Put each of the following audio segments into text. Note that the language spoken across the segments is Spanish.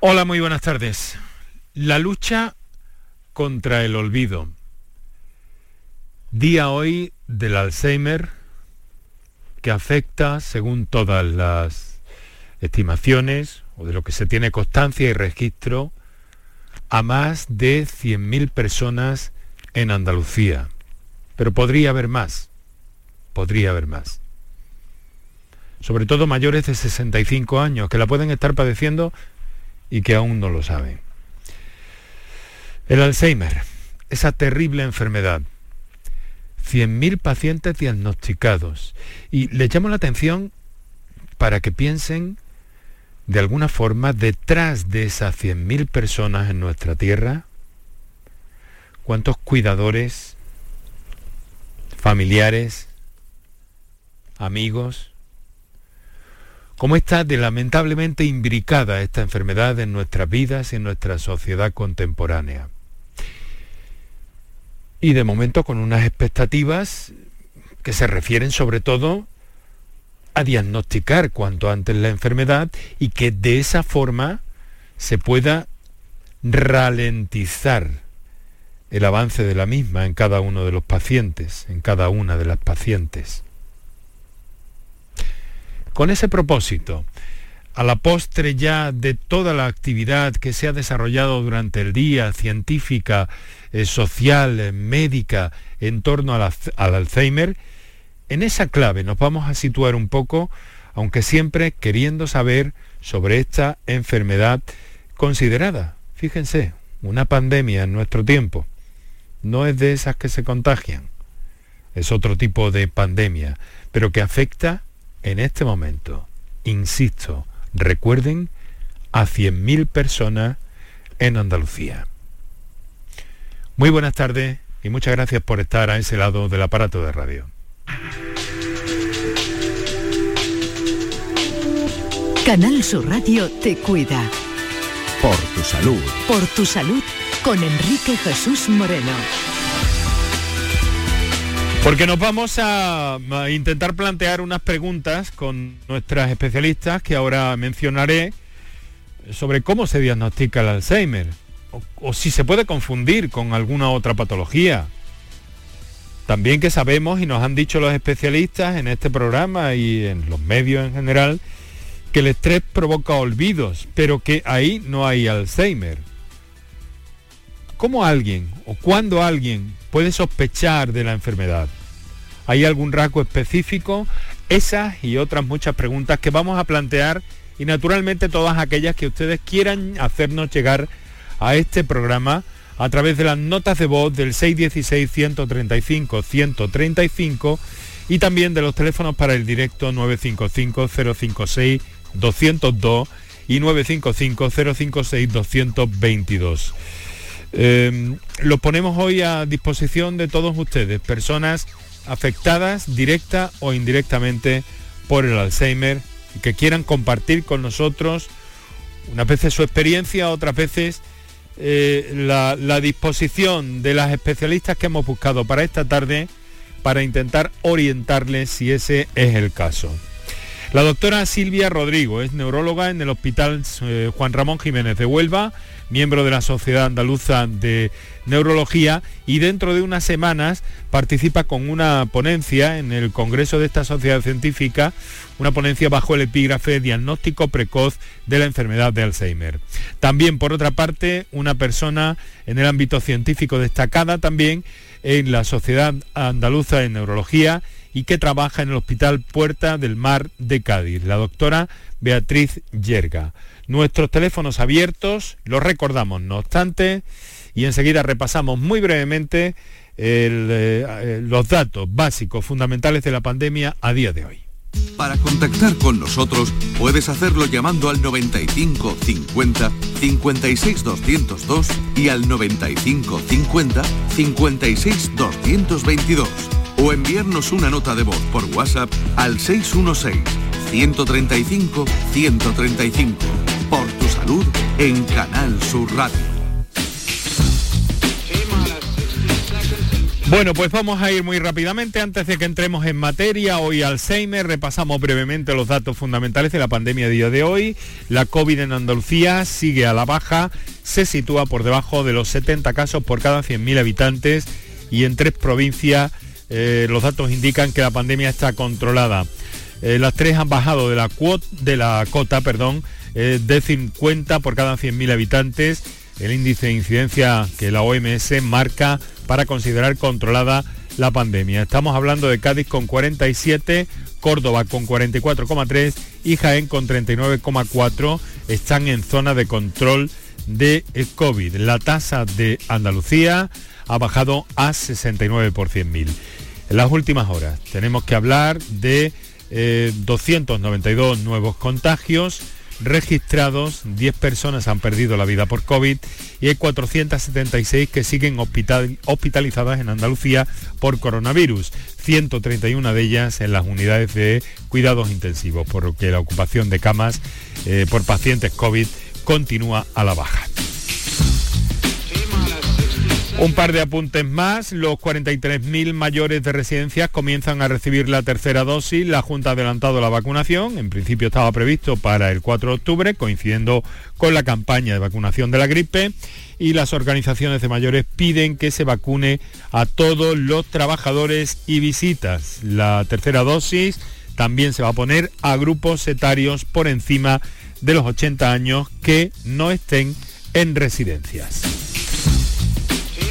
Hola, muy buenas tardes. La lucha contra el olvido. Día hoy del Alzheimer que afecta, según todas las estimaciones o de lo que se tiene constancia y registro, a más de 100.000 personas en Andalucía. Pero podría haber más, podría haber más. Sobre todo mayores de 65 años que la pueden estar padeciendo y que aún no lo saben. El Alzheimer, esa terrible enfermedad. 100.000 pacientes diagnosticados. Y les llamo la atención para que piensen de alguna forma detrás de esas 100.000 personas en nuestra tierra, cuántos cuidadores, familiares, amigos, cómo está de lamentablemente imbricada esta enfermedad en nuestras vidas y en nuestra sociedad contemporánea. Y de momento con unas expectativas que se refieren sobre todo a diagnosticar cuanto antes la enfermedad y que de esa forma se pueda ralentizar el avance de la misma en cada uno de los pacientes, en cada una de las pacientes. Con ese propósito, a la postre ya de toda la actividad que se ha desarrollado durante el día, científica, eh, social, eh, médica, en torno al Alzheimer, en esa clave nos vamos a situar un poco, aunque siempre queriendo saber sobre esta enfermedad considerada, fíjense, una pandemia en nuestro tiempo. No es de esas que se contagian, es otro tipo de pandemia, pero que afecta en este momento, insisto, recuerden, a 100.000 personas en Andalucía. Muy buenas tardes y muchas gracias por estar a ese lado del aparato de radio. Canal Sur Radio te cuida. Por tu salud. Por tu salud con Enrique Jesús Moreno. Porque nos vamos a, intentar plantear unas preguntas con nuestras especialistas que ahora mencionaré sobre cómo se diagnostica el Alzheimer o si se puede confundir con alguna otra patología también que sabemos y nos han dicho los especialistas en este programa y en los medios en general que el estrés provoca olvidos, pero que ahí no hay Alzheimer. ¿Cómo alguien o cuándo alguien puede sospechar de la enfermedad? ¿Hay algún rasgo específico? Esas y otras muchas preguntas que vamos a plantear y naturalmente todas aquellas que ustedes quieran hacernos llegar a este programa a través de las notas de voz del 616-135-135 y también de los teléfonos para el directo 955-056-202 y 955-056-222. Eh, lo ponemos hoy a disposición de todos ustedes, personas afectadas directa o indirectamente por el Alzheimer, que quieran compartir con nosotros unas veces su experiencia, otras veces eh, la, disposición de las especialistas que hemos buscado para esta tarde para intentar orientarles si ese es el caso. La doctora Silvia Rodrigo es neuróloga en el Hospital eh, Juan Ramón Jiménez de Huelva, miembro de la Sociedad Andaluza de Neurología y dentro de unas semanas participa con una ponencia en el Congreso de esta sociedad científica, una ponencia bajo el epígrafe Diagnóstico precoz de la enfermedad de Alzheimer. También, por otra parte, una persona en el ámbito científico destacada también en la Sociedad Andaluza de Neurología y que trabaja en el Hospital Puerta del Mar de Cádiz, la doctora Beatriz Yerga. Nuestros teléfonos abiertos, los recordamos no obstante, y enseguida repasamos muy brevemente eh, los datos básicos, fundamentales de la pandemia a día de hoy. Para contactar con nosotros puedes hacerlo llamando al 95 50 56 202 y al 95 50 56 222 o enviarnos una nota de voz por WhatsApp al 616 135 135. Por tu salud en Canal Sur Radio. Bueno, pues vamos a ir muy rápidamente antes de que entremos en materia. Hoy Alzheimer, repasamos brevemente los datos fundamentales de la pandemia de día de hoy. La COVID en Andalucía sigue a la baja, se sitúa por debajo de los 70 casos por cada 100.000 habitantes y en tres provincias eh, los datos indican que la pandemia está controlada. Eh, las tres han bajado de la, de la cota perdón, eh, de 50 por cada 100.000 habitantes, el índice de incidencia que la OMS marca para considerar controlada la pandemia. Estamos hablando de Cádiz con 47, Córdoba con 44,3 y Jaén con 39,4 están en zona de control de COVID. La tasa de Andalucía ha bajado a 69 por 100.000. En las últimas horas tenemos que hablar de 292 eh, nuevos contagios registrados, 10 personas han perdido la vida por COVID y hay 476 que siguen hospitalizadas en Andalucía por coronavirus, 131 de ellas en las unidades de cuidados intensivos, por lo que la ocupación de camas eh, por pacientes COVID continúa a la baja. Un par de apuntes más. Los 43.000 mayores de residencias comienzan a recibir la tercera dosis. La Junta ha adelantado la vacunación. En principio estaba previsto para el 4 de octubre, coincidiendo con la campaña de vacunación de la gripe. Y las organizaciones de mayores piden que se vacune a todos los trabajadores y visitas. La tercera dosis también se va a poner a grupos etarios por encima de los 80 años que no estén en residencias.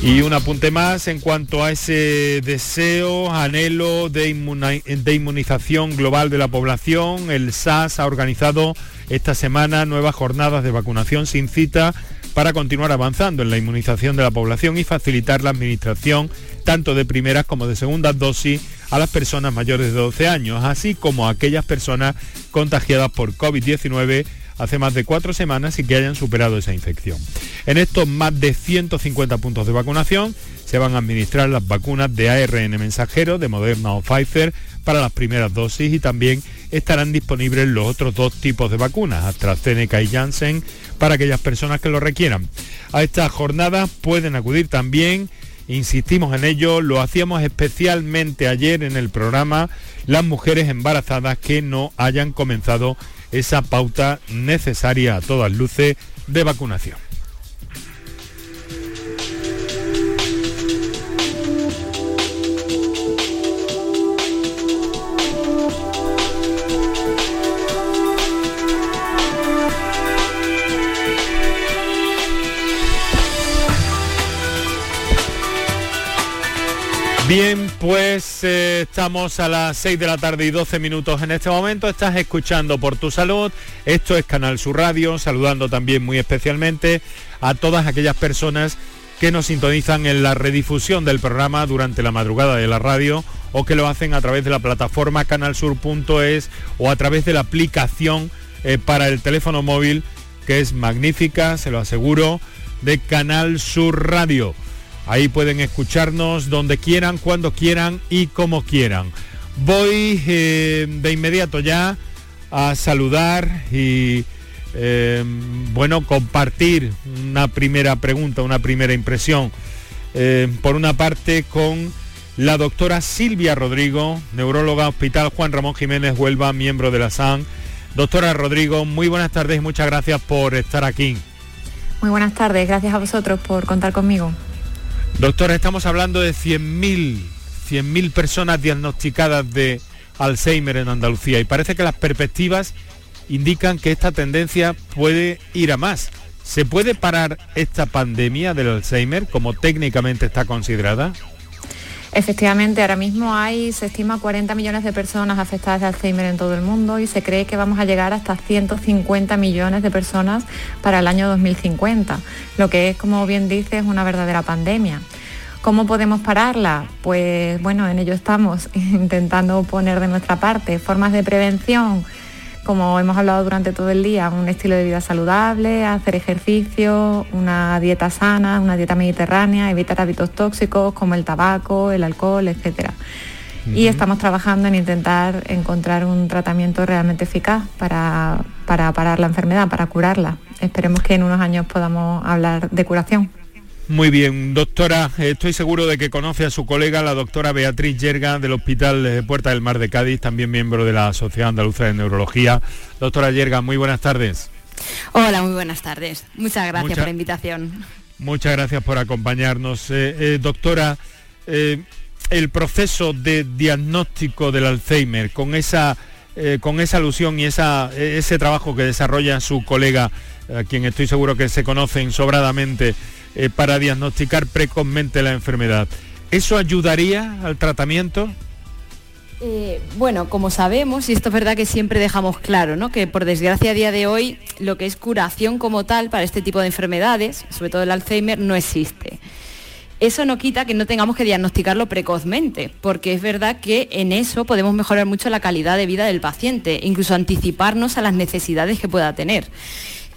Y un apunte más en cuanto a ese deseo, anhelo de, inmunización global de la población. El SAS ha organizado esta semana nuevas jornadas de vacunación sin cita para continuar avanzando en la inmunización de la población y facilitar la administración tanto de primeras como de segundas dosis a las personas mayores de 12 años, así como a aquellas personas contagiadas por COVID-19 hace más de cuatro semanas y que hayan superado esa infección. En estos más de 150 puntos de vacunación se van a administrar las vacunas de ARN mensajero de Moderna o Pfizer para las primeras dosis y también estarán disponibles los otros dos tipos de vacunas, AstraZeneca y Janssen, para aquellas personas que lo requieran. A estas jornadas pueden acudir también insistimos en ello, lo hacíamos especialmente ayer en el programa, las mujeres embarazadas que no hayan comenzado esa pauta necesaria a todas luces de vacunación. Bien, pues eh, estamos a las 6 de la tarde y 12 minutos en este momento. Estás escuchando por tu salud. Esto es Canal Sur Radio, saludando también muy especialmente a todas aquellas personas que nos sintonizan en la redifusión del programa durante la madrugada de la radio o que lo hacen a través de la plataforma canalsur.es o a través de la aplicación eh, para el teléfono móvil que es magnífica, se lo aseguro, de Canal Sur Radio. Ahí pueden escucharnos donde quieran, cuando quieran y como quieran. Voy eh, de inmediato ya a saludar y eh, bueno, compartir una primera pregunta, una primera impresión. Eh, por una parte con la doctora Silvia Rodrigo, neuróloga Hospital Juan Ramón Jiménez Huelva, miembro de la SAN. Doctora Rodrigo, muy buenas tardes y muchas gracias por estar aquí. Muy buenas tardes, gracias a vosotros por contar conmigo. Doctora, estamos hablando de 100.000 100.000 personas diagnosticadas de Alzheimer en Andalucía y parece que las perspectivas indican que esta tendencia puede ir a más. ¿Se puede parar esta pandemia del Alzheimer como técnicamente está considerada? Efectivamente, ahora mismo hay, se estima 40 millones de personas afectadas de Alzheimer en todo el mundo y se cree que vamos a llegar hasta 150 millones de personas para el año 2050, lo que es, como bien dices, una verdadera pandemia. ¿Cómo podemos pararla? Pues bueno, en ello estamos intentando poner de nuestra parte formas de prevención como hemos hablado durante todo el día, un estilo de vida saludable, hacer ejercicio, una dieta sana, una dieta mediterránea, evitar hábitos tóxicos como el tabaco, el alcohol, etc. Y estamos trabajando en intentar encontrar un tratamiento realmente eficaz para, para parar la enfermedad, para curarla. Esperemos que en unos años podamos hablar de curación. Muy bien, doctora, estoy seguro de que conoce a su colega, la doctora Beatriz Yerga del Hospital Puerta del Mar de Cádiz, también miembro de la Sociedad Andaluza de Neurología. Doctora Yerga, muy buenas tardes. Hola, muy buenas tardes. Muchas gracias por la invitación. Muchas gracias por acompañarnos. Eh, eh, doctora, eh, el proceso de diagnóstico del Alzheimer, con esa, con esa alusión y esa, ese trabajo que desarrolla su colega, a quien estoy seguro que se conocen sobradamente, eh, para diagnosticar precozmente la enfermedad. ¿Eso ayudaría al tratamiento? Eh, bueno, como sabemos, y esto es verdad que siempre dejamos claro, ¿no? que por desgracia a día de hoy lo que es curación como tal para este tipo de enfermedades, sobre todo el Alzheimer, no existe. Eso no quita que no tengamos que diagnosticarlo precozmente, porque es verdad que en eso podemos mejorar mucho la calidad de vida del paciente, incluso anticiparnos a las necesidades que pueda tener.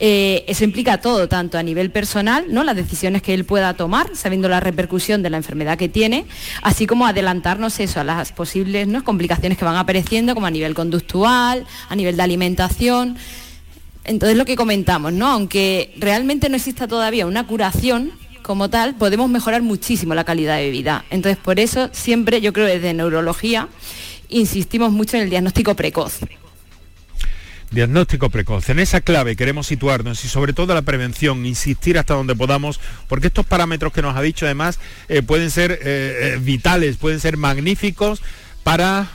Eh, eso implica todo, tanto a nivel personal, ¿no? las decisiones que él pueda tomar, sabiendo la repercusión de la enfermedad que tiene, así como adelantarnos eso a las posibles ¿no? complicaciones que van apareciendo, como a nivel conductual, a nivel de alimentación. Entonces lo que comentamos, ¿no? aunque realmente no exista todavía una curación, como tal, podemos mejorar muchísimo la calidad de vida. Entonces, por eso siempre, yo creo desde neurología, insistimos mucho en el diagnóstico precoz. Diagnóstico precoz. En esa clave queremos situarnos y sobre todo la prevención, insistir hasta donde podamos, porque estos parámetros que nos ha dicho además eh, pueden ser eh, eh, vitales, pueden ser magníficos para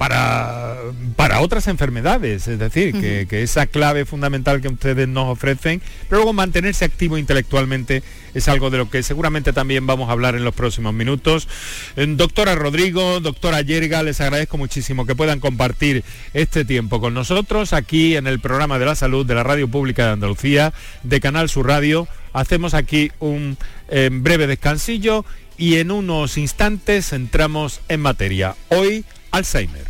para, para otras enfermedades, es decir, que, esa clave fundamental que ustedes nos ofrecen, pero luego mantenerse activo intelectualmente es algo de lo que seguramente también vamos a hablar en los próximos minutos. Eh, doctora Rodrigo, doctora Yerga, les agradezco muchísimo que puedan compartir este tiempo con nosotros aquí en el programa de la salud de la Radio Pública de Andalucía, de Canal Sur Radio. Hacemos aquí un eh, breve descansillo y en unos instantes entramos en materia. Hoy Alzheimer.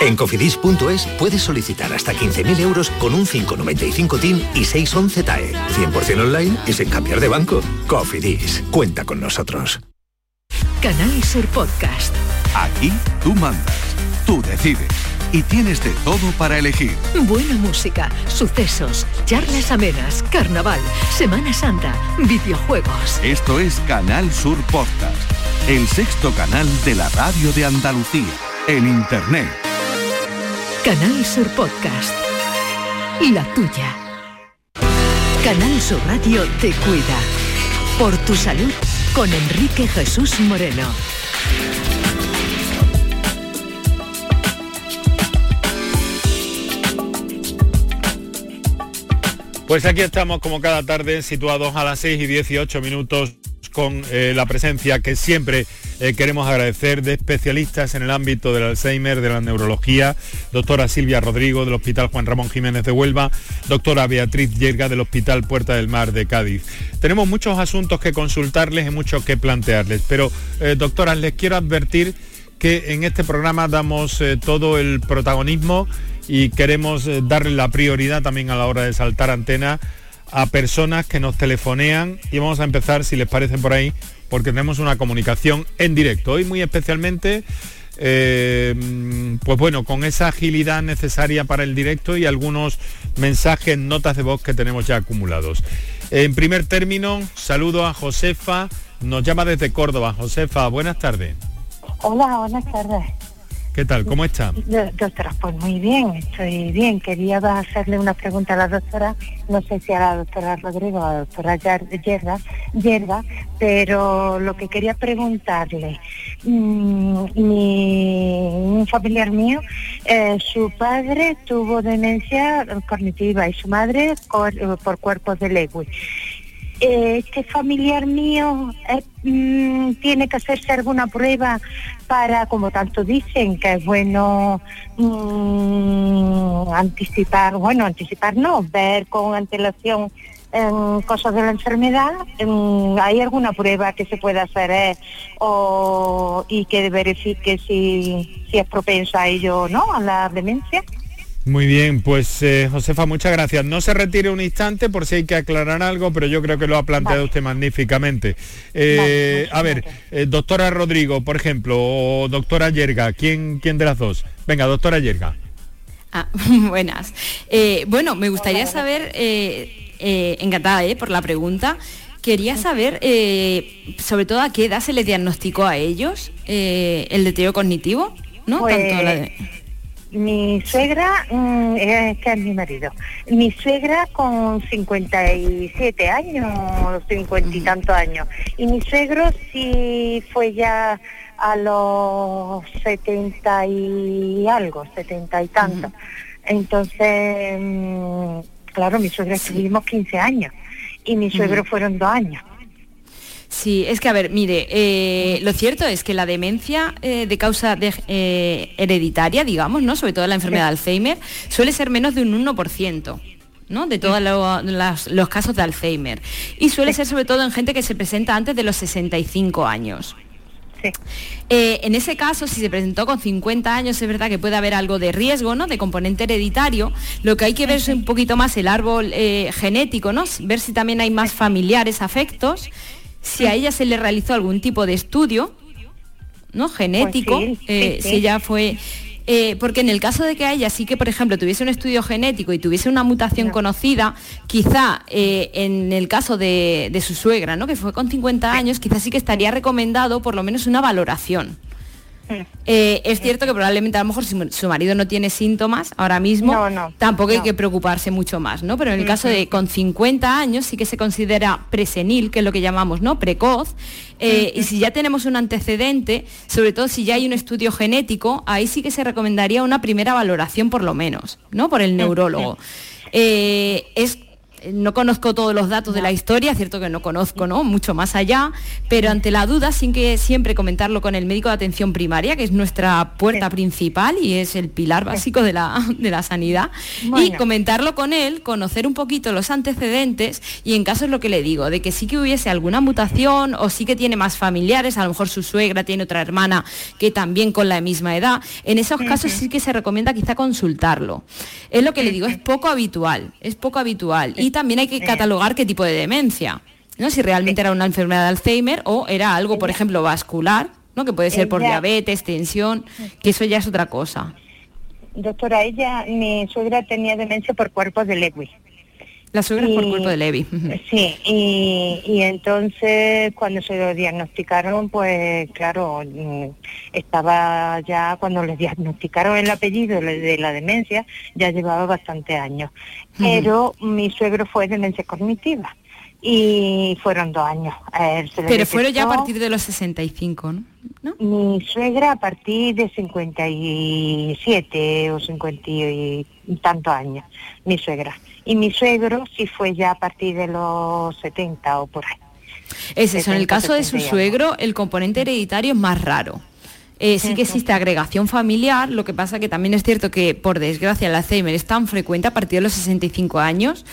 En cofidis.es puedes solicitar hasta 15.000 euros con un 595 TIN y 611 TAE. 100% online y sin cambiar de banco. Cofidis, cuenta con nosotros. Canal Sur Podcast. Aquí tú mandas, tú decides y tienes de todo para elegir. Buena música, sucesos, charlas amenas, carnaval, Semana Santa, videojuegos. Esto es Canal Sur Podcast, el sexto canal de la radio de Andalucía, en Internet Canal Sur Podcast. La tuya. Canal Sur Radio te cuida. Por tu salud con Enrique Jesús Moreno. Pues aquí estamos como cada tarde situados a las 6 y 18 minutos con eh, la presencia que siempre eh, queremos agradecer de especialistas en el ámbito del Alzheimer, de la neurología, doctora Silvia Rodrigo del Hospital Juan Ramón Jiménez de Huelva, doctora Beatriz Yerga del Hospital Puerta del Mar de Cádiz. Tenemos muchos asuntos que consultarles y mucho que plantearles, pero eh, doctoras, les quiero advertir que en este programa damos todo el protagonismo y queremos eh, darle la prioridad también a la hora de saltar antena a personas que nos telefonean y vamos a empezar, si les parece por ahí, porque tenemos una comunicación en directo. Hoy muy especialmente, eh, pues bueno, con esa agilidad necesaria para el directo y algunos mensajes, notas de voz que tenemos ya acumulados. En primer término, saludo a Josefa, nos llama desde Córdoba. Josefa, buenas tardes. Hola, buenas tardes. ¿Qué tal? ¿Cómo está? Doctora, pues muy bien, estoy bien. Quería hacerle una pregunta a la doctora, no sé si a la doctora Rodrigo o a la doctora Yerba, Yerba pero lo que quería preguntarle, mm, un familiar mío, eh, su padre tuvo demencia cognitiva y su madre por, cuerpos de Lewy este familiar mío eh, mm, tiene que hacerse alguna prueba para, como tanto dicen, que es bueno mm, anticipar, bueno, anticipar no, ver con antelación en cosas de la enfermedad, ¿hay alguna prueba que se pueda hacer eh, o, y que verifique si, si es propenso a ello o no, a la demencia? Muy bien, pues eh, Josefa, muchas gracias. No se retire un instante por si hay que aclarar algo, pero yo creo que lo ha planteado usted magníficamente. Eh, a ver, eh, doctora Rodrigo, por ejemplo, o doctora Yerga, ¿quién, ¿quién de las dos? Venga, doctora Yerga. Ah, buenas. bueno, me gustaría saber, encantada por la pregunta, quería saber sobre todo a qué edad se le diagnosticó a ellos el deterioro cognitivo, ¿no? Tanto la pues, de mi suegra, mm, es que es mi marido, mi suegra con 57 años, 50 y tantos años, y mi suegro sí fue ya a los 70 y algo, 70 y tanto. Entonces, mm, claro, mi suegra estuvimos 15 años y mi suegro fueron dos años. Sí, es que a ver, mire, eh, lo cierto es que la demencia eh, de causa eh, hereditaria, digamos, ¿no? sobre todo la enfermedad de Alzheimer, suele ser menos de un 1%. ¿no? de todos los casos de Alzheimer. Y suele ser sobre todo en gente que se presenta antes de los 65 años. en ese caso, si se presentó con 50 años, es verdad que puede haber algo de riesgo, ¿no? De componente hereditario. Lo que hay que ver es un poquito más el árbol genético, ¿no? Ver si también hay más familiares afectos si a ella se le realizó algún tipo de estudio, ¿no? Genético, pues eh, si ella fue. Eh, porque en el caso de que a ella sí que, por ejemplo, tuviese un estudio genético y tuviese una mutación conocida, quizá eh, en el caso de, de, su suegra, ¿no? que fue con 50 años, quizás sí que estaría recomendado por lo menos una valoración. Eh, es cierto que probablemente a lo mejor si su marido no tiene síntomas ahora mismo, tampoco hay que preocuparse mucho más, ¿no? Pero en el caso de con 50 años sí que se considera presenil, que es lo que llamamos, ¿no? Precoz. Eh, y si ya tenemos un antecedente, sobre todo si ya hay un estudio genético, ahí sí que se recomendaría una primera valoración por lo menos, ¿no? Por el neurólogo. Eh, es no conozco todos los datos de la historia, cierto que no conozco ¿no? mucho más allá, pero ante la duda, sin que siempre comentarlo con el médico de atención primaria, que es nuestra puerta principal y es el pilar básico de la, de la sanidad, y comentarlo con él, conocer un poquito los antecedentes y en caso es lo que le digo, de que sí que hubiese alguna mutación o sí que tiene más familiares, a lo mejor su suegra tiene otra hermana que también con la misma edad, en esos casos sí que se recomienda quizá consultarlo. Es lo que le digo, es poco habitual, es poco habitual. Y también hay que catalogar qué tipo de demencia, ¿no? Si realmente era una enfermedad de Alzheimer o era algo, por ejemplo, vascular, ¿no? Que puede ser por diabetes, tensión, que eso ya es otra cosa. Doctora, ella, mi suegra tenía demencia por cuerpos de Lewy. La suegra por cuerpo de Lewy. Sí, y, y, entonces cuando se lo diagnosticaron, pues claro, mm, estaba ya, cuando le diagnosticaron el apellido de la demencia, ya llevaba bastante años. Pero mi suegro fue demencia cognitiva y fueron dos años. Pero fueron ya a partir de los 65, ¿no? Mi suegra a partir de 57 o 50 y tantos años, mi suegra. Y mi suegro sí fue ya a partir de los 70 o por ahí. Es eso, en el caso de su suegro, el componente hereditario es más raro. Eh, sí que existe agregación familiar, lo que pasa que también es cierto que, por desgracia, el Alzheimer es tan frecuente a partir de los 65 años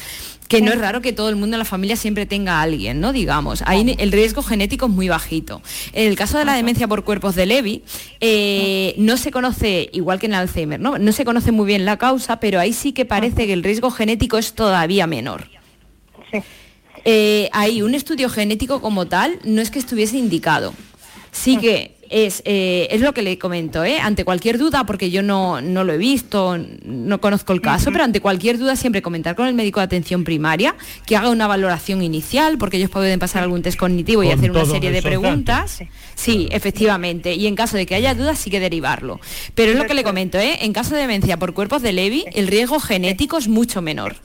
que no es raro que todo el mundo en la familia siempre tenga a alguien, ¿no? Digamos, ahí el riesgo genético es muy bajito. En el caso de la demencia por cuerpos de Levy, eh, no se conoce, igual que en el Alzheimer, ¿no? No se conoce muy bien la causa, pero ahí sí que parece que el riesgo genético es todavía menor. Eh, ahí un estudio genético como tal no es que estuviese indicado. Sí que es, eh, es lo que le comento, ¿eh? ante cualquier duda, porque yo no, no lo he visto, no conozco el caso, pero ante cualquier duda siempre comentar con el médico de atención primaria, que haga una valoración inicial, porque ellos pueden pasar algún test cognitivo y hacer una serie de preguntas. Sí, efectivamente. Y en caso de que haya dudas, sí que derivarlo. Pero es lo que le comento, ¿eh? en caso de demencia por cuerpos de Levy, el riesgo genético es mucho menor.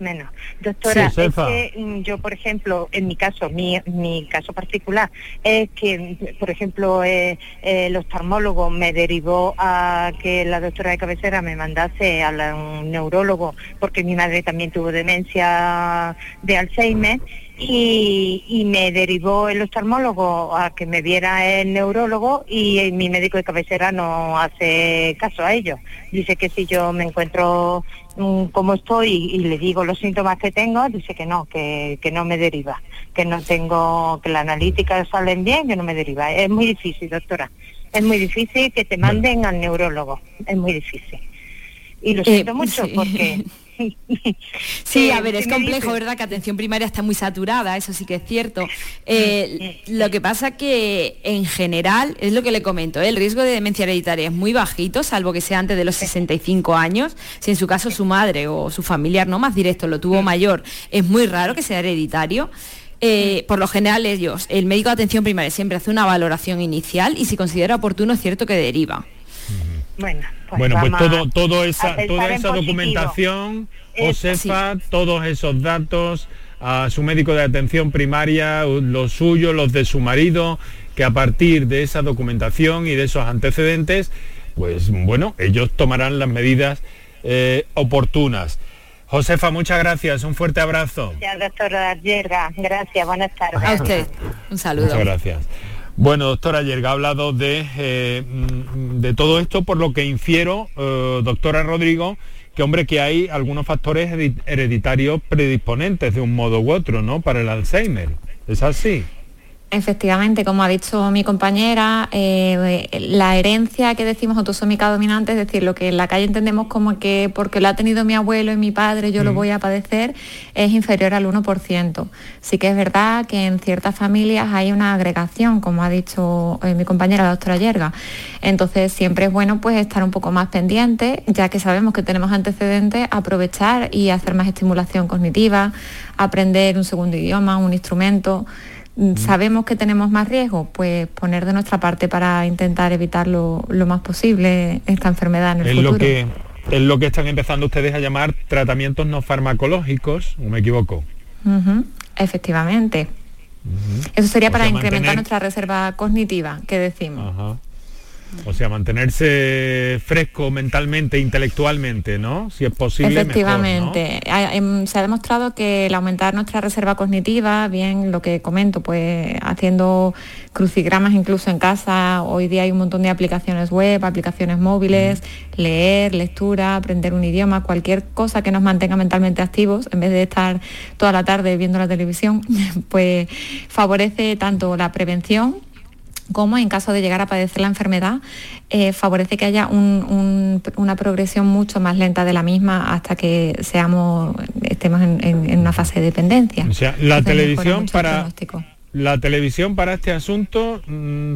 Menos. Doctora, Sí, es que mm, yo, por ejemplo, en mi caso, mi, mi caso particular, es que, por ejemplo, eh, eh, el oftalmólogo me derivó a que la doctora de cabecera me mandase a la- un neurólogo, porque mi madre también tuvo demencia de Alzheimer, y, y me derivó el oftalmólogo a que me viera el neurólogo y eh, mi médico de cabecera no hace caso a ello. Dice que si yo me encuentro mm, como estoy y, y le digo los síntomas que tengo, dice que no, que, que no me deriva, que no tengo, que la analítica salen bien, que no me deriva. Es muy difícil, doctora. Es muy difícil que te manden al neurólogo. Es muy difícil. Y lo Eh, siento mucho sí. porque... Sí, a ver, que es complejo, ¿verdad? Que atención primaria está muy saturada, eso sí que es cierto. Eh, lo que pasa que en general, es lo que le comento, ¿eh? el riesgo de demencia hereditaria es muy bajito, salvo que sea antes de los 65 años. Si en su caso su madre o su familiar no más directo lo tuvo mayor, es muy raro que sea hereditario. Eh, por lo general ellos, el médico de atención primaria siempre hace una valoración inicial y si considera oportuno es cierto que deriva. Bueno, bueno, pues vamos a- todo, todo esa, toda esa documentación, Eh, Josefa, todos esos datos a su médico de atención primaria, los suyos, los de su marido, que a partir de esa documentación y de esos antecedentes, pues bueno, ellos tomarán las medidas eh, oportunas. Josefa, muchas gracias, un fuerte abrazo. Ya, doctora Yerga, gracias, buenas tardes. A usted, un saludo. Muchas gracias. Bueno, doctora Yerga ha hablado de, eh, mm, de todo esto, por lo que infiero, eh, doctora Rodrigo, que hombre, que hay algunos factores hereditarios predisponentes de un modo u otro, ¿no? Para el Alzheimer. ¿Es así? Efectivamente, como ha dicho mi compañera, eh, la herencia que decimos autosómica dominante, es decir, lo que en la calle entendemos como que porque lo ha tenido mi abuelo y mi padre yo lo voy a padecer, es inferior al 1%. Sí que es verdad que en ciertas familias hay una agregación, como ha dicho eh, mi compañera la doctora Yerga. Entonces siempre es bueno pues estar un poco más pendiente, ya que sabemos que tenemos antecedentes, aprovechar y hacer más estimulación cognitiva, aprender un segundo idioma, un instrumento. Mm, ¿Sabemos que tenemos más riesgo? Pues poner de nuestra parte para intentar evitar lo, lo más posible esta enfermedad en el Es futuro. lo que es lo que están empezando ustedes a llamar tratamientos no farmacológicos, ¿o me equivoco? Efectivamente. Eso sería O para sea, incrementar mantener- nuestra reserva cognitiva, que decimos. Ajá. O sea, mantenerse fresco mentalmente, intelectualmente, ¿no? Si es posible. mejor, ¿no? Efectivamente. Em, se ha demostrado que el aumentar nuestra reserva cognitiva, bien lo que comento, pues haciendo crucigramas incluso en casa, hoy día hay un montón de aplicaciones web, aplicaciones móviles, leer, lectura, aprender un idioma, cualquier cosa que nos mantenga mentalmente activos, en vez de estar toda la tarde viendo la televisión, pues favorece tanto la prevención como en caso de llegar a padecer la enfermedad, eh, favorece que haya un- un- una progresión mucho más lenta de la misma hasta que seamos, estemos en, en- en una fase de dependencia. O sea, la Entonces, televisión para la televisión para este asunto mm,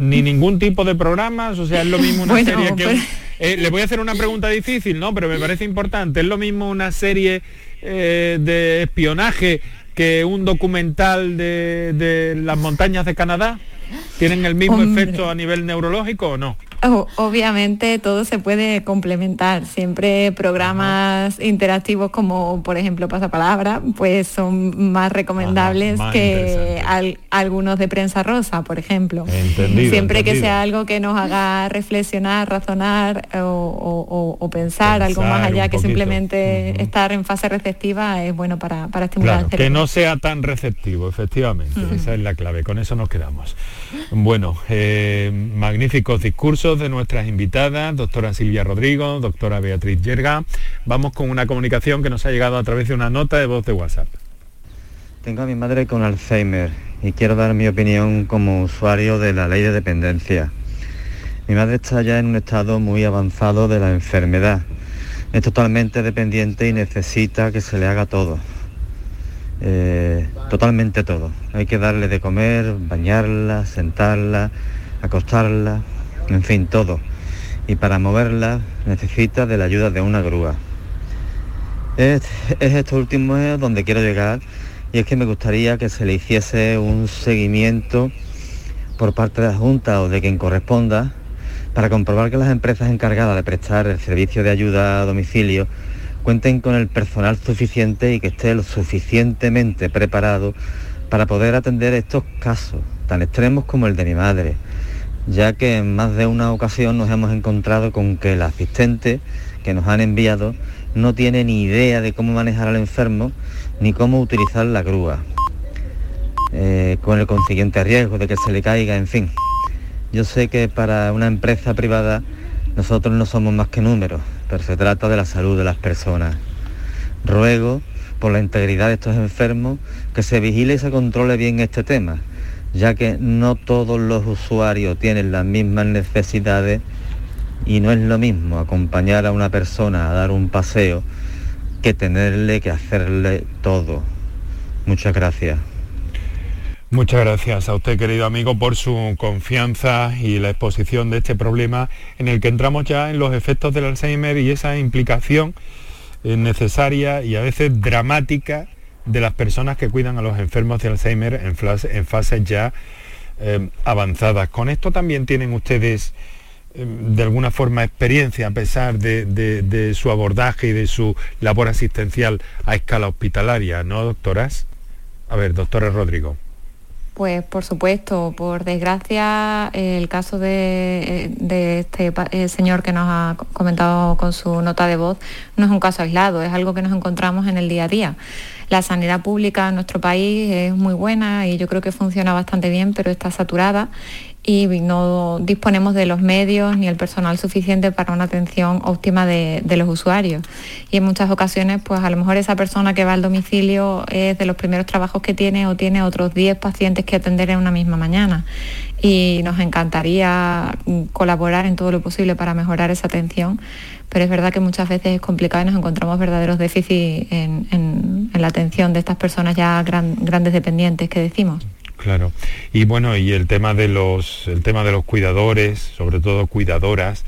ni ningún tipo de programas, o sea, es lo mismo una Bueno, serie que un- eh, le voy a hacer una pregunta difícil, ¿no? Pero me parece importante. Es lo mismo una serie eh, de espionaje que un documental de, de las montañas de Canadá. ¿Tienen el mismo Hombre. efecto a nivel neurológico o no? Obviamente todo se puede complementar. Siempre programas interactivos como por ejemplo Pasapalabra, pues son más recomendables más que al- algunos de prensa rosa, por ejemplo. Entendido, Siempre que sea algo que nos haga reflexionar, razonar o, o- pensar, algo más allá que poquito. simplemente estar en fase receptiva es bueno para, para estimular Claro, el que no sea tan receptivo, efectivamente. Esa es la clave. Con eso nos quedamos. Bueno, eh, magníficos discursos de nuestras invitadas, doctora Silvia Rodrigo, doctora Beatriz Yerga. Vamos con una comunicación que nos ha llegado a través de una nota de voz de WhatsApp. Tengo a mi madre con Alzheimer y quiero dar mi opinión como usuario de la ley de dependencia. Mi madre está ya en un estado muy avanzado de la enfermedad. Es totalmente dependiente y necesita que se le haga todo. Eh, totalmente todo. Hay que darle de comer, bañarla, sentarla, acostarla, en fin, todo. Y para moverla necesita de la ayuda de una grúa. Es, es esto último donde quiero llegar y es que me gustaría que se le hiciese un seguimiento por parte de la Junta o de quien corresponda para comprobar que las empresas encargadas de prestar el servicio de ayuda a domicilio cuenten con el personal suficiente y que esté lo suficientemente preparado para poder atender estos casos tan extremos como el de mi madre, ya que en más de una ocasión nos hemos encontrado con que el asistente que nos han enviado no tiene ni idea de cómo manejar al enfermo ni cómo utilizar la grúa, eh, con el consiguiente riesgo de que se le caiga, en fin. Yo sé que para una empresa privada nosotros no somos más que números, pero se trata de la salud de las personas. Ruego por la integridad de estos enfermos que se vigile y se controle bien este tema, ya que no todos los usuarios tienen las mismas necesidades y no es lo mismo acompañar a una persona a dar un paseo que tenerle que hacerle todo. Muchas gracias. Muchas gracias a usted, querido amigo, por su confianza y la exposición de este problema en el que entramos ya en los efectos del Alzheimer y esa implicación eh, necesaria y a veces dramática de las personas que cuidan a los enfermos de Alzheimer en, fases ya eh, avanzadas. Con esto también tienen ustedes eh, de alguna forma experiencia a pesar de su abordaje y de su labor asistencial a escala hospitalaria, ¿no, doctoras? A ver, doctora Rodrigo. Pues por supuesto, por desgracia, el caso de, este eh, señor que nos ha comentado con su nota de voz no es un caso aislado, es algo que nos encontramos en el día a día. La sanidad pública en nuestro país es muy buena y yo creo que funciona bastante bien, pero está saturada y no disponemos de los medios ni el personal suficiente para una atención óptima de, los usuarios. Y en muchas ocasiones, pues a lo mejor esa persona que va al domicilio es de los primeros trabajos que tiene o tiene otros 10 pacientes que atender en una misma mañana. Y nos encantaría colaborar en todo lo posible para mejorar esa atención, pero es verdad que muchas veces es complicado y nos encontramos verdaderos déficits en, la atención de estas personas ya grandes dependientes que decimos. Claro. Y bueno, y el tema de los, el tema de los cuidadores, sobre todo cuidadoras,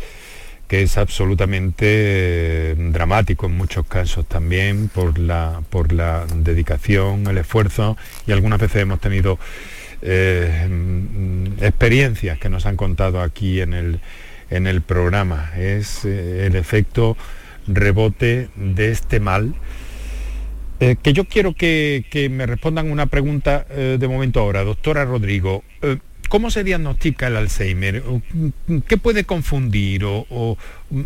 que es absolutamente eh, dramático en muchos casos también por la, por la dedicación, el esfuerzo y algunas veces hemos tenido eh, experiencias que nos han contado aquí en el, en el programa. Es eh, el efecto rebote de este mal eh, que yo quiero que, me respondan una pregunta eh, de momento ahora, doctora Rodrigo. Eh, ¿Cómo se diagnostica el Alzheimer? ¿Qué puede confundir? O,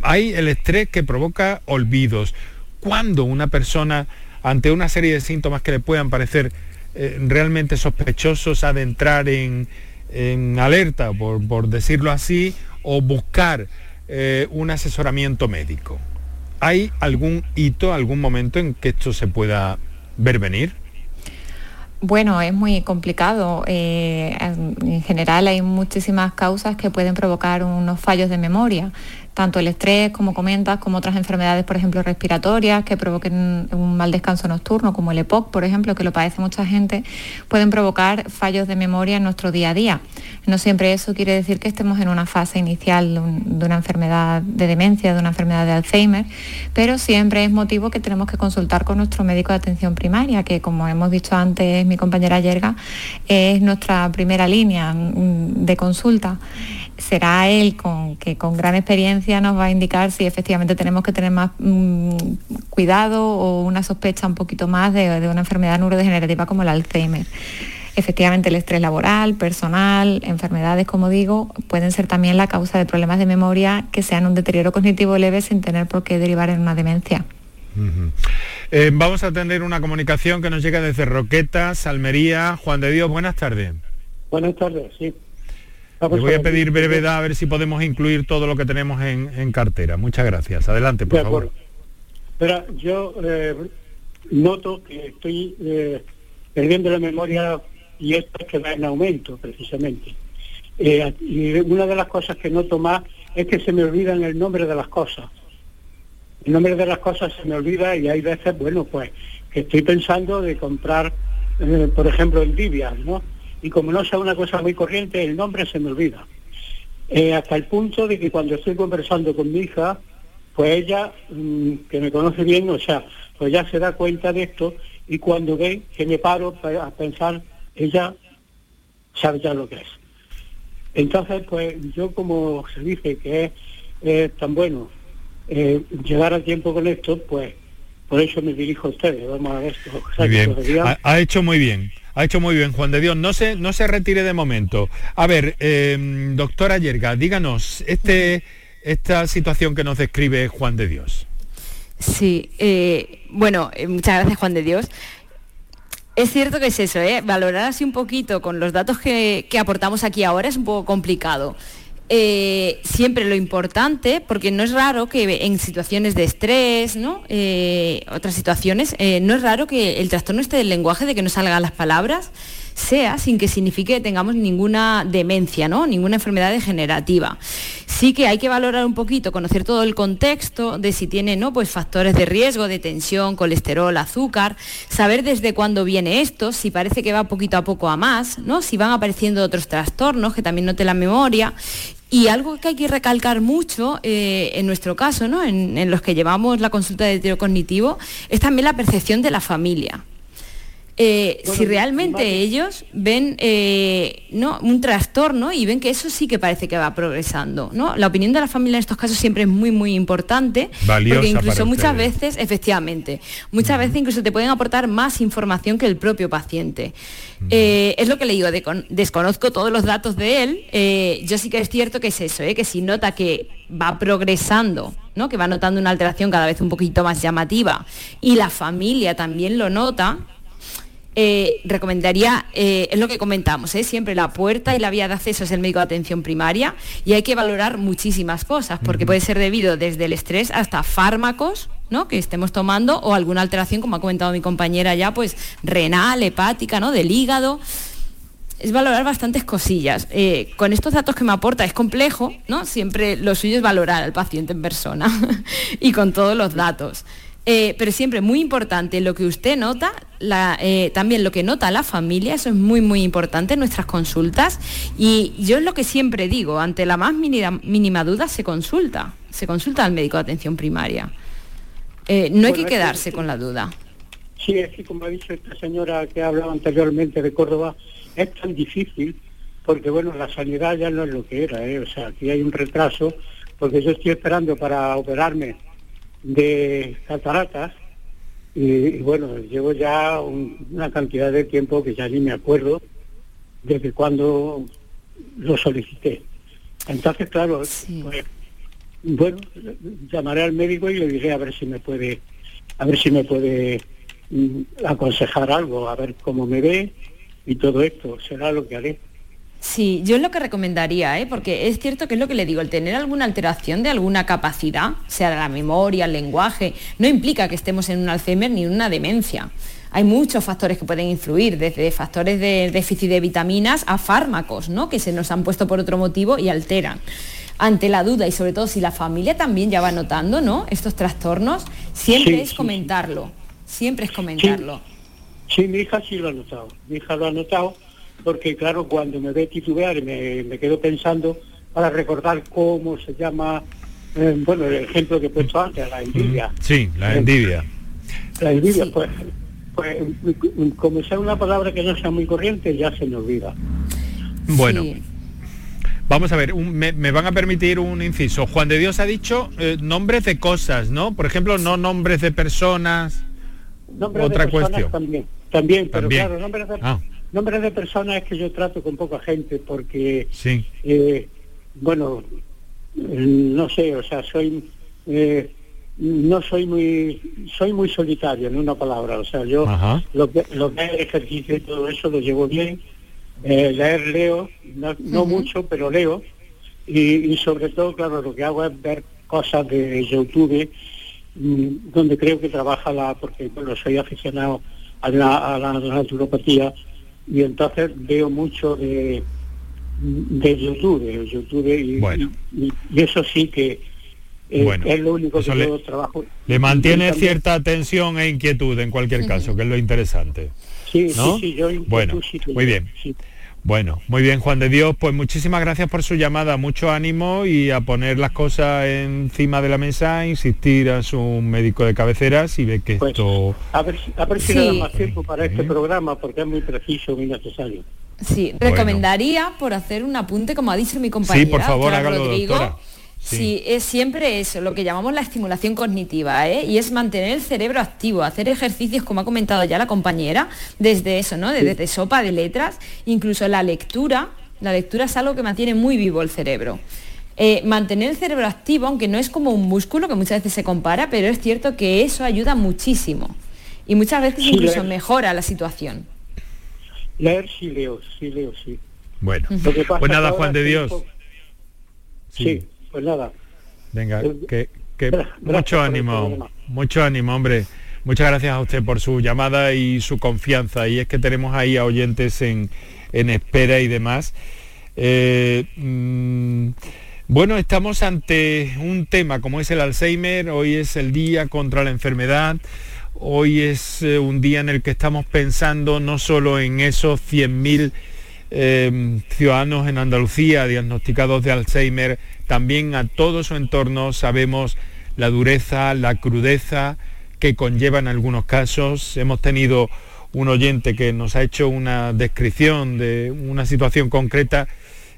hay el estrés que provoca olvidos. ¿Cuándo una persona, ante una serie de síntomas que le puedan parecer realmente sospechosos, ha de entrar en, alerta, por, por, decirlo así, o buscar un asesoramiento médico? ¿Hay algún hito, algún momento en que esto se pueda ver venir? Bueno, es muy complicado. Eh, en general hay muchísimas causas que pueden provocar unos fallos de memoria tanto el estrés, como comentas, como otras enfermedades, por ejemplo, respiratorias, que provoquen un mal descanso nocturno, como el EPOC, por ejemplo, que lo padece mucha gente, pueden provocar fallos de memoria en nuestro día a día. No siempre eso quiere decir que estemos en una fase inicial de una enfermedad de demencia, de una enfermedad de Alzheimer, pero siempre es motivo que tenemos que consultar con nuestro médico de atención primaria, que como hemos dicho antes mi compañera Yerga, es nuestra primera línea de consulta será él con, que con gran experiencia nos va a indicar si efectivamente tenemos que tener más mm, cuidado o una sospecha un poquito más de, una enfermedad neurodegenerativa como el Alzheimer. Efectivamente, el estrés laboral, personal, enfermedades, como digo, pueden ser también la causa de problemas de memoria que sean un deterioro cognitivo leve sin tener por qué derivar en una demencia. Eh, vamos a tener una comunicación que nos llega desde Roquetas, Almería. Juan de Dios, buenas tardes. Buenas tardes, sí. Le voy a pedir brevedad a ver si podemos incluir todo lo que tenemos en, en cartera. Muchas gracias. Adelante, por De favor. Pero yo eh, noto que estoy eh, perdiendo la memoria y esto es que va en aumento precisamente. Eh, y una de las cosas que noto más es que se me olvidan el nombre de las cosas. El nombre de las cosas se me olvida y hay veces, bueno, pues que estoy pensando de comprar, por ejemplo, endivias, ¿no? Y como no sea una cosa muy corriente, el nombre se me olvida. Eh, hasta el punto de que cuando estoy conversando con mi hija, pues ella, mm, que me conoce bien, o sea, pues ya se da cuenta de esto y cuando ve que me paro pa- a pensar, ella sabe ya lo que es. Entonces, pues yo como se dice que es eh, tan bueno eh, llegar a tiempo con esto, pues por eso me dirijo a ustedes. Vamos a ver esto. O sea, bien. todavía- Ha, ha hecho muy bien. Ha hecho muy bien, Juan de Dios. No se, no se retire de momento. A ver, eh, doctora Yerga, díganos, este, esta situación que nos describe Juan de Dios. Sí, eh, bueno, eh, muchas gracias Juan de Dios. Es cierto que es eso, ¿eh? valorar así un poquito con los datos que, que aportamos aquí ahora es un poco complicado. Eh, siempre lo importante, porque no es raro que en situaciones de estrés, ¿no? Eh, otras situaciones, eh, no es raro que el trastorno este del lenguaje, de que no salgan las palabras, sea sin que signifique que tengamos ninguna demencia, ¿no? Ninguna enfermedad degenerativa. Sí que hay que valorar un poquito, conocer todo el contexto de si tiene, ¿no? Pues factores de riesgo, de tensión, colesterol, azúcar, saber desde cuándo viene esto, si parece que va poquito a poco a más, ¿no? Si van apareciendo otros trastornos que también note la memoria. Y algo que hay que recalcar mucho eh, en nuestro caso, ¿no? en, los que llevamos la consulta de tiro cognitivo, es también la percepción de la familia. Eh, si realmente ellos ven eh, ¿no? un trastorno y ven que eso sí que parece que va progresando. ¿no? La opinión de la familia en estos casos siempre es muy, muy importante. Valiosa porque incluso muchas ustedes. veces, efectivamente, muchas veces incluso te pueden aportar más información que el propio paciente. Eh, es lo que le digo, de con- desconozco todos los datos de él. eh, yo sí que es cierto que es eso, ¿eh? que si nota que va progresando, ¿no? que va notando una alteración cada vez un poquito más llamativa y la familia también lo nota, eh, recomendaría, eh, es lo que comentamos, ¿eh? siempre la puerta y la vía de acceso es el médico de atención primaria y hay que valorar muchísimas cosas, porque puede ser debido desde el estrés hasta fármacos ¿no? que estemos tomando o alguna alteración, como ha comentado mi compañera ya, pues renal, hepática, ¿no? del hígado. Es valorar bastantes cosillas. Eh, con estos datos que me aporta es complejo, ¿no? Siempre lo suyo es valorar al paciente en persona y con todos los datos. Eh, pero siempre muy importante lo que usted nota, la- eh, también lo que nota la familia, eso es muy muy importante en nuestras consultas. Y yo es lo que siempre digo, ante la más mínima, mínima duda se consulta, se consulta al médico de atención primaria. Eh, no hay Bueno, que- quedarse con la duda. Sí, es que como ha dicho esta señora que ha hablado anteriormente de Córdoba, es tan difícil porque, bueno, la sanidad ya no es lo que era, ¿eh? o sea, aquí hay un retraso, porque yo estoy esperando para operarme de cataratas y, y, bueno, llevo ya un- una cantidad de tiempo que ya ni me acuerdo desde cuando lo solicité. Entonces, claro, pues, bueno, llamaré al médico y le diré a ver si me puede, a ver si me puede mm, aconsejar algo, a ver cómo me ve y todo esto, será lo que haré. Sí, yo es lo que recomendaría, ¿eh? porque es cierto que es lo que le digo, el tener alguna alteración de alguna capacidad, sea de la memoria, el lenguaje, no implica que estemos en un Alzheimer ni en una demencia. Hay muchos factores que pueden influir, desde factores de déficit de vitaminas a fármacos, ¿no? que se nos han puesto por otro motivo y alteran. Ante la duda y sobre todo si la familia también ya va notando ¿no? estos trastornos, siempre Sí, es sí, comentarlo, siempre es comentarlo. Sí, mi hija sí lo ha notado, mi hija lo ha notado, porque claro, cuando me ve titubear me, me quedo pensando para recordar cómo se llama, eh, bueno, el ejemplo que he puesto antes, la envidia. Sí, la envidia. La envidia, pues, pues, como sea una palabra que no sea muy corriente, ya se me olvida. Bueno. Vamos a ver, un- me, me van a permitir un inciso. Juan de Dios ha dicho eh, nombres de cosas, ¿no? Por ejemplo, no nombres de personas. Nombres Otra de personas cuestión. también, también, pero También. claro, nombres de, Ah. Nombres de personas es que yo trato con poca gente porque, Sí. eh, bueno, no sé, o sea, soy, eh, no soy muy, soy muy solitario en una palabra, o sea, yo Ajá. lo que, lo que es el ejercicio y todo eso lo llevo bien, Eh, leer leo, no, no mucho, pero leo. Y, y sobre todo, claro, lo que hago es ver cosas de YouTube mm, donde creo que trabaja la, porque bueno, soy aficionado a la, a la naturopatía y entonces veo mucho de, de YouTube, de YouTube y, y- y eso sí que eh, Bueno, es lo único que le- yo trabajo. Le mantiene también- cierta tensión e inquietud en cualquier caso, que es lo interesante. Sí, sí, ¿no? sí, yo inquietud bueno, sí muy bien. sí. Bueno, muy bien, Juan de Dios, pues muchísimas gracias por su llamada, mucho ánimo y a poner las cosas encima de la mesa, insistir a su médico de cabecera si ve que Pues, esto... A ver, si- a ver si Sí. le da más tiempo para este programa porque es muy preciso, muy necesario. Sí, Bueno. recomendaría por hacer un apunte, como ha dicho mi compañera. Sí, por favor, hágalo, Rodrigo, doctora. Sí. es siempre eso, lo que llamamos la estimulación cognitiva, ¿eh? y es mantener el cerebro activo, hacer ejercicios, como ha comentado ya la compañera, desde eso, ¿no? Desde sopa de letras, incluso la lectura. La lectura es algo que mantiene muy vivo el cerebro. Eh, mantener el cerebro activo, aunque no es como un músculo que muchas veces se compara, pero es cierto que eso ayuda muchísimo. Y muchas veces Sí, incluso leer. mejora la situación. Leer sí leo, sí leo, sí. Bueno, Lo que pasa pues nada, Juan de Dios. Sí, pues nada. Venga, que, que por mucho el ánimo, mucho ánimo, hombre. Muchas gracias a usted por su llamada y su confianza. Y es que tenemos ahí a oyentes en, en espera y demás. Eh, mm, bueno, estamos ante un tema como es el Alzheimer. Hoy es el día contra la enfermedad. Hoy es eh, un día en el que estamos pensando no solo en esos 100.000 eh, ciudadanos en Andalucía diagnosticados de Alzheimer, también a todo su entorno sabemos la dureza, la crudeza que conlleva en algunos casos. Hemos tenido un oyente que nos ha hecho una descripción de una situación concreta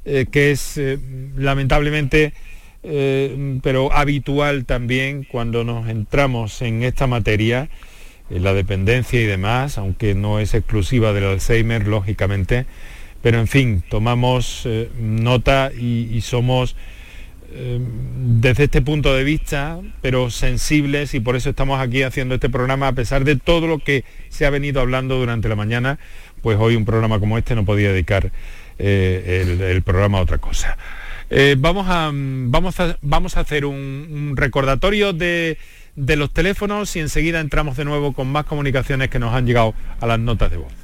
eh, que es eh, lamentablemente eh, pero habitual también cuando nos entramos en esta materia, en la dependencia y demás, aunque no es exclusiva del Alzheimer, lógicamente, pero en fin, tomamos nota y, y somos desde este punto de vista, pero sensibles y por eso estamos aquí haciendo este programa a pesar de todo lo que se ha venido hablando durante la mañana, pues hoy un programa como este no podía dedicar eh, el, el programa a otra cosa. Eh, vamos, a, mm, vamos, a, vamos a hacer un, un recordatorio de, de los teléfonos y enseguida entramos de nuevo con más comunicaciones que nos han llegado a las notas de voz.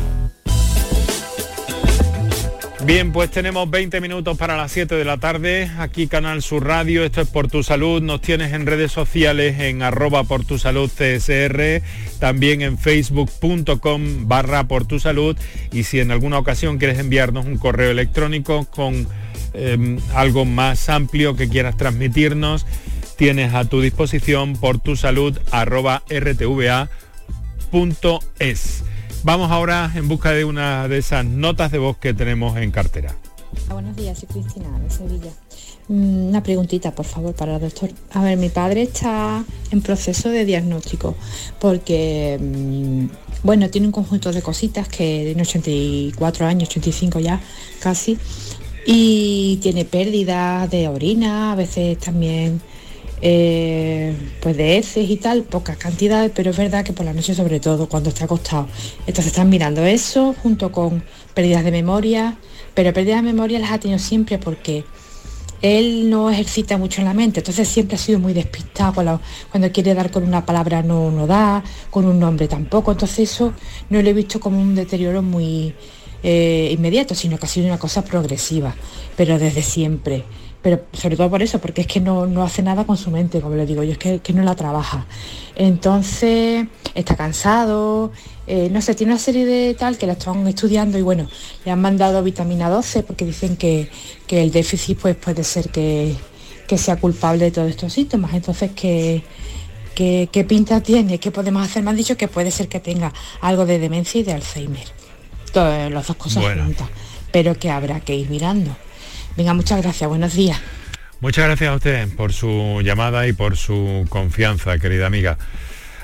Bien, pues tenemos 20 minutos para las 7 de la tarde, aquí Canal Sur Radio, esto es Por Tu Salud, nos tienes en redes sociales en arroba por tu salud CSR, también en facebook.com barra por tu salud. Y si en alguna ocasión quieres enviarnos un correo electrónico con eh, algo más amplio que quieras transmitirnos, tienes a tu disposición por tu salud arroba rtva.es. Vamos ahora en busca de una de esas notas de voz que tenemos en cartera. Buenos días, soy Cristina de Sevilla. Mm, Una preguntita, por favor, para el doctor. A ver, mi padre está en proceso de diagnóstico porque, mm, bueno, tiene un conjunto de cositas que tiene 84 años, 85 ya casi, y tiene pérdida de orina, a veces también eh, pues de heces y tal, pocas cantidades, pero es verdad que por la noche sobre todo cuando está acostado. Entonces están mirando eso junto con pérdidas de memoria, pero pérdidas de memoria las ha tenido siempre porque él no ejercita mucho en la mente, entonces siempre ha sido muy despistado, cuando quiere dar con una palabra no, no da, con un nombre tampoco, entonces eso no lo he visto como un deterioro muy eh, inmediato, sino que ha sido una cosa progresiva, pero desde siempre. Pero sobre todo por eso, porque es que no, no hace nada con su mente, como le digo yo, es que, que no la trabaja. Entonces está cansado, eh, no sé, tiene una serie de tal que la están estudiando y bueno, le han mandado vitamina 12 porque dicen que, que el déficit pues puede ser que, que sea culpable de todos estos síntomas. Entonces, ¿qué, qué, qué pinta tiene? ¿Qué podemos hacer? Me han dicho que puede ser que tenga algo de demencia y de Alzheimer. Todas las dos cosas Bueno. juntas. Pero que habrá que ir mirando. Venga, muchas gracias, buenos días. Muchas gracias a usted por su llamada y por su confianza, querida amiga.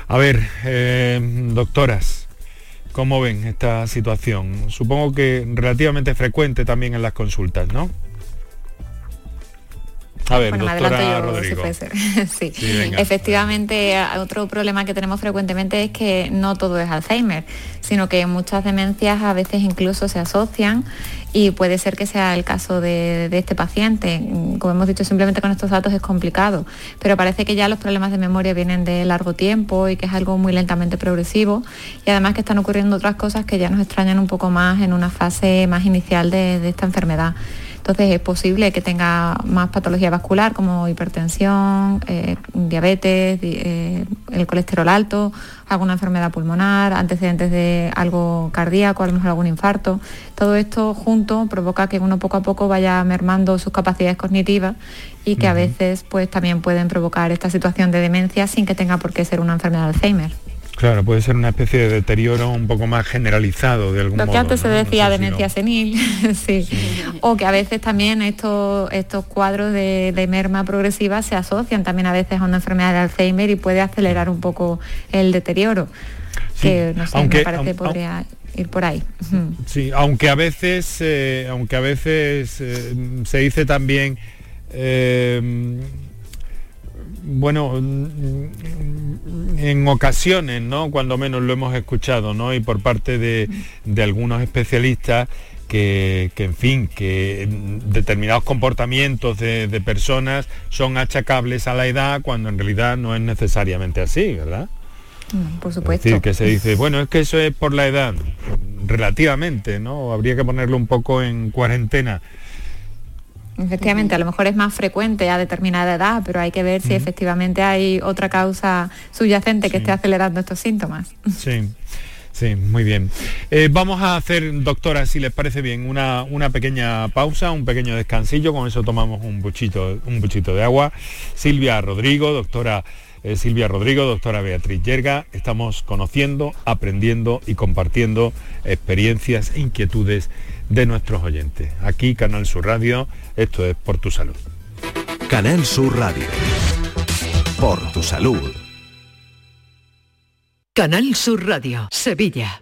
A ver, eh, doctoras, ¿cómo ven esta situación? Supongo que relativamente frecuente también en las consultas, ¿no? A ver, doctora Rodrigo. sí, efectivamente, otro problema que tenemos frecuentemente es que no todo es Alzheimer, sino que muchas demencias a veces incluso se asocian y puede ser que sea el caso de, este paciente. Como hemos dicho, simplemente con estos datos es complicado, pero parece que ya los problemas de memoria vienen de largo tiempo y que es algo muy lentamente progresivo y además que están ocurriendo otras cosas que ya nos extrañan un poco más en una fase más inicial de esta enfermedad. Entonces es posible que tenga más patología vascular como hipertensión, eh, diabetes, eh, el colesterol alto, alguna enfermedad pulmonar, antecedentes de algo cardíaco, a lo mejor algún infarto. Todo esto junto provoca que uno poco a poco vaya mermando sus capacidades cognitivas y que a veces pues también pueden provocar esta situación de demencia sin que tenga por qué ser una enfermedad de Alzheimer. Claro, puede ser una especie de deterioro un poco más generalizado de algún modo. Lo que antes se decía demencia senil, sí. O que a veces también estos, estos cuadros de, merma progresiva se asocian también a veces a una enfermedad de Alzheimer y puede acelerar un poco el deterioro. Que no sé, me parece podría ir por ahí. Sí, aunque a veces, eh, aunque a veces eh, se dice también eh, bueno, en ocasiones, ¿no? Cuando menos lo hemos escuchado, ¿no? Y por parte de, algunos especialistas que, en fin, que determinados comportamientos de, personas son achacables a la edad cuando en realidad no es necesariamente así, ¿verdad? Mm, por supuesto. Es decir, que se dice, bueno, es que eso es por la edad, relativamente, ¿no? Habría que ponerlo un poco en cuarentena Efectivamente, a lo mejor es más frecuente a determinada edad, pero hay que ver si efectivamente hay otra causa subyacente que esté acelerando estos síntomas. Sí. Sí, muy bien. Eh, vamos a hacer, doctora, si les parece bien, una, una, pequeña pausa, un pequeño descansillo, con eso tomamos un buchito, un buchito de agua. Silvia Rodrigo, doctora eh, Silvia Rodrigo, doctora Beatriz Yerga, estamos conociendo, aprendiendo y compartiendo experiencias e inquietudes de nuestros oyentes. Aquí Canal Sur Radio, esto es Por tu Salud. Canal Sur Radio. Por tu salud. Canal Sur Radio, Sevilla.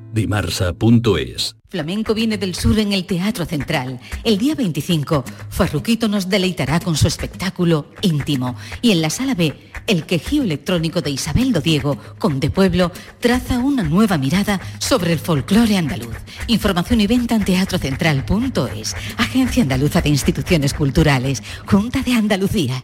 Dimarsa.es Flamenco viene del sur en el Teatro Central. El día 25, Farruquito nos deleitará con su espectáculo íntimo. Y en la sala B, el quejío electrónico de Isabel Dodiego, con De Pueblo, traza una nueva mirada sobre el folclore andaluz. Información y venta en teatrocentral.es. Agencia Andaluza de Instituciones Culturales. Junta de Andalucía.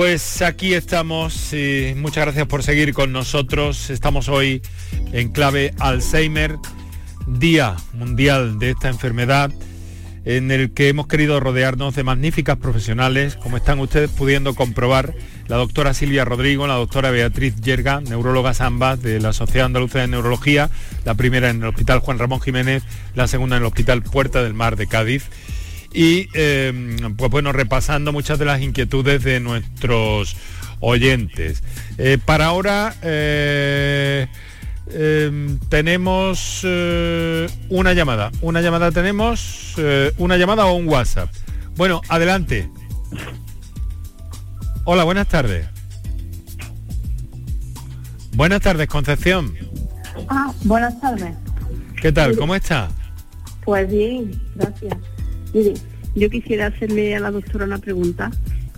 Pues aquí estamos. y muchas gracias por seguir con nosotros. Estamos hoy en clave Alzheimer, Día Mundial de esta enfermedad. en el que hemos querido rodearnos de magníficas profesionales, como están ustedes pudiendo comprobar, la doctora Silvia Rodrigo, la doctora Beatriz Yerga, neurólogas ambas de la Sociedad Andaluza de Neurología, la primera en el Hospital Juan Ramón Jiménez, la segunda en el Hospital Puerta del Mar de Cádiz. Y eh, pues bueno, repasando muchas de las inquietudes de nuestros oyentes. Eh, para ahora eh, eh, tenemos eh, una llamada. Una llamada tenemos, una llamada o un WhatsApp. Bueno, adelante. Hola, buenas tardes. Buenas tardes, Concepción. Ah, buenas tardes. ¿Qué tal? ¿Cómo está? Pues bien, gracias. Mire, yo quisiera hacerle a la doctora una pregunta.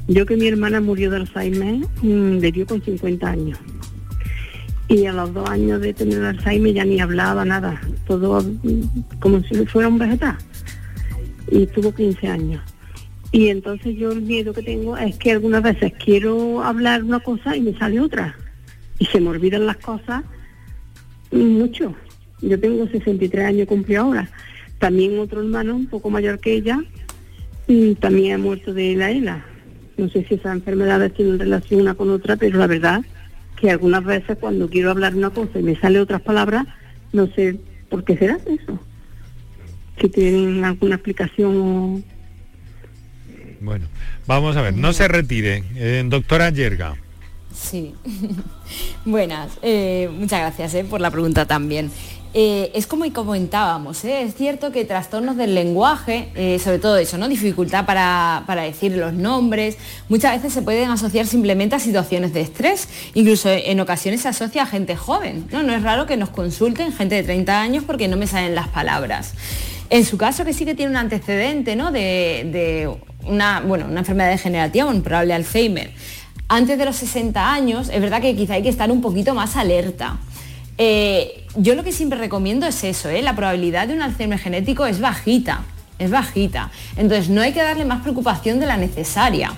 Yo que mi hermana murió de Alzheimer, mm, le dio con 50 años. Y a los dos años de tener Alzheimer ya ni hablaba nada, todo mm, como si fuera un vegetal. Y tuvo 15 años. Y entonces yo el miedo que tengo es que algunas veces quiero hablar una cosa y me sale otra. Y se me olvidan las cosas mucho. Yo tengo 63 años, cumplí ahora. También otro hermano, un poco mayor que ella, también ha muerto de la ELA. No sé si esas enfermedades tienen relación una con otra, pero la verdad que algunas veces cuando quiero hablar una cosa y me sale otras palabras, no sé por qué será eso. Si tienen alguna explicación o... Bueno, vamos a ver, no se retire. Eh, doctora Yerga. Sí. Buenas, eh, muchas gracias eh, por la pregunta también. Eh, es como comentábamos, ¿eh? es cierto que trastornos del lenguaje, eh, sobre todo eso, ¿no? dificultad para, para, decir los nombres, muchas veces se pueden asociar simplemente a situaciones de estrés, incluso en ocasiones se asocia a gente joven. No, no es raro que nos consulten gente de 30 años porque no me salen las palabras. En su caso, que sí que tiene un antecedente ¿no? de, de una, bueno, una enfermedad degenerativa, un probable Alzheimer, antes de los 60 años, es verdad que quizá hay que estar un poquito más alerta. Eh, yo lo que siempre recomiendo es eso, ¿eh? la probabilidad de un Alzheimer genético es bajita, es bajita. Entonces no hay que darle más preocupación de la necesaria.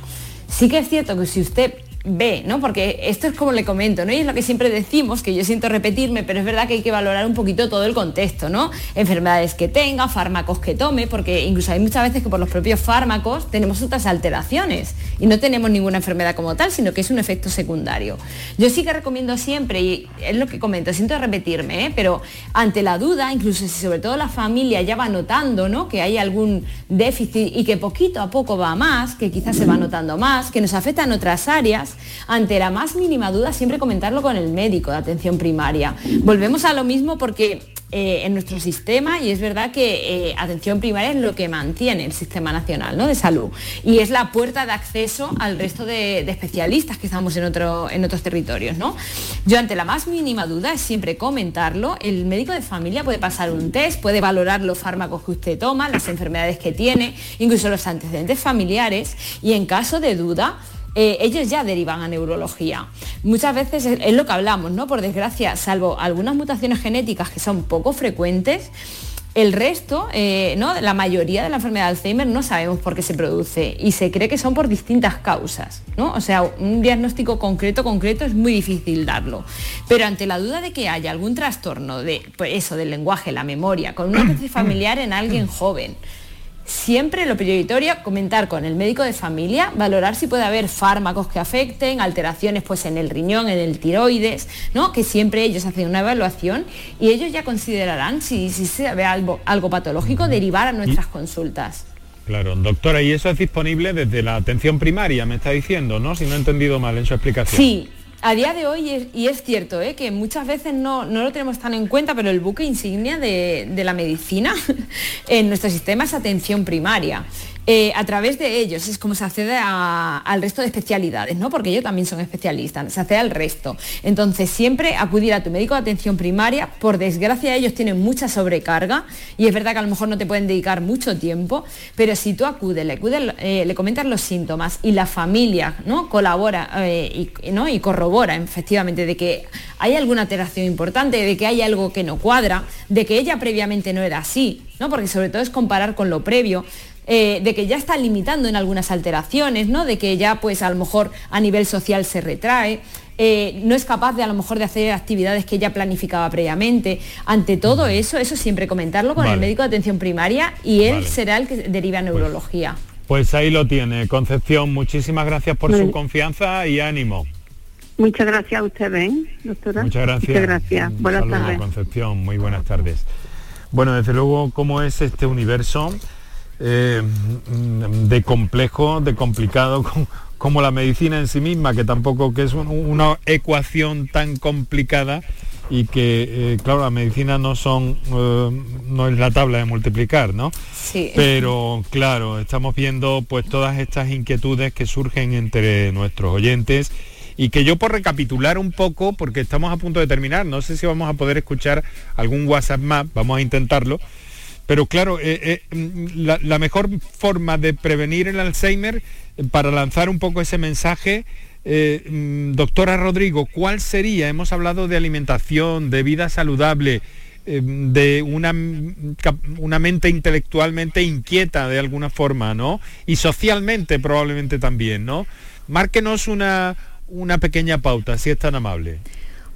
Sí que es cierto que si usted ve, ¿no? Porque esto es como le comento, ¿no? Y es lo que siempre decimos, que yo siento repetirme, pero es verdad que hay que valorar un poquito todo el contexto, ¿no? Enfermedades que tenga, fármacos que tome, porque incluso hay muchas veces que por los propios fármacos tenemos otras alteraciones y no tenemos ninguna enfermedad como tal, sino que es un efecto secundario. Yo sí que recomiendo siempre, y es lo que comento, siento repetirme, ¿eh? pero ante la duda, incluso si sobre todo la familia ya va notando, ¿no? Que hay algún déficit y que poquito a poco va más, que quizás se va notando más, que nos afecta en otras áreas, ante la más mínima duda siempre comentarlo con el médico de atención primaria. Volvemos a lo mismo porque eh, en nuestro sistema y es verdad que eh, atención primaria es lo que mantiene el sistema nacional ¿no? de salud y es la puerta de acceso al resto de, especialistas que estamos en, en otros territorios. ¿no? Yo ante la más mínima duda es siempre comentarlo, el médico de familia puede pasar un test, puede valorar los fármacos que usted toma, las enfermedades que tiene, incluso los antecedentes familiares y en caso de duda eh, ellos ya derivan a neurología. Muchas veces es, lo que hablamos, ¿no? Por desgracia, salvo algunas mutaciones genéticas que son poco frecuentes, el resto, eh, ¿no? la mayoría de la enfermedad de Alzheimer no sabemos por qué se produce y se cree que son por distintas causas. ¿no? O sea, un diagnóstico concreto, concreto es muy difícil darlo. Pero ante la duda de que haya algún trastorno de pues eso, del lenguaje, la memoria, con una especie familiar en alguien joven, Siempre lo prioritario comentar con el médico de familia, valorar si puede haber fármacos que afecten, alteraciones pues en el riñón, en el tiroides, ¿no? Que siempre ellos hacen una evaluación y ellos ya considerarán si, si se ve algo, algo patológico derivar a nuestras consultas. Claro, doctora, y eso es disponible desde la atención primaria, me está diciendo, ¿no? Si no he entendido mal en su explicación. Sí, a día de hoy, y es cierto, ¿eh? que muchas veces no, no, lo tenemos tan en cuenta, pero el buque insignia de, de la medicina en nuestro sistema es atención primaria. Eh, a través de ellos es como se accede al resto de especialidades, ¿no? Porque ellos también son especialistas, se accede al resto. Entonces, siempre acudir a tu médico de atención primaria, por desgracia ellos tienen mucha sobrecarga y es verdad que a lo mejor no te pueden dedicar mucho tiempo, pero si tú acudes, le, acudes, eh, le comentas los síntomas y la familia ¿no? colabora eh, y, ¿no? y corrobora efectivamente de que hay alguna alteración importante, de que hay algo que no cuadra, de que ella previamente no era así, ¿no? porque sobre todo es comparar con lo previo, eh, de que ya está limitando en algunas alteraciones, ¿no? De que ya pues a lo mejor a nivel social se retrae. Eh, no es capaz de a lo mejor de hacer actividades que ya planificaba previamente. Ante todo eso, eso siempre comentarlo con el médico de atención primaria y él Vale. será el que deriva a neurología. Pues ahí lo tiene, Concepción. Muchísimas gracias por su confianza y ánimo. Muchas gracias a ustedes, ¿eh, doctora. Muchas gracias. Muchas gracias. Un Buenas saludo, tardes. Concepción. Muy buenas tardes. Bueno, desde luego, ¿cómo es este universo eh, de complejo, de complicado, com- como la medicina en sí misma, que tampoco que es un- una ecuación tan complicada y que, eh, claro, la medicina no son, eh, no es la tabla de multiplicar, ¿no? Sí. Pero claro, estamos viendo pues todas estas inquietudes que surgen entre nuestros oyentes y que yo por recapitular un poco, porque estamos a punto de terminar, no sé si vamos a poder escuchar algún WhatsApp más, vamos a intentarlo, pero claro, eh, eh, mm, la, mejor forma de prevenir el Alzheimer, eh, para lanzar un poco ese mensaje, mm, doctora Rodrigo, ¿cuál sería? Hemos hablado de alimentación, de vida saludable, de una, mm, una mente intelectualmente inquieta de alguna forma, ¿no? Y socialmente probablemente también, ¿no? Márquenos una, una pequeña pauta, si es tan amable.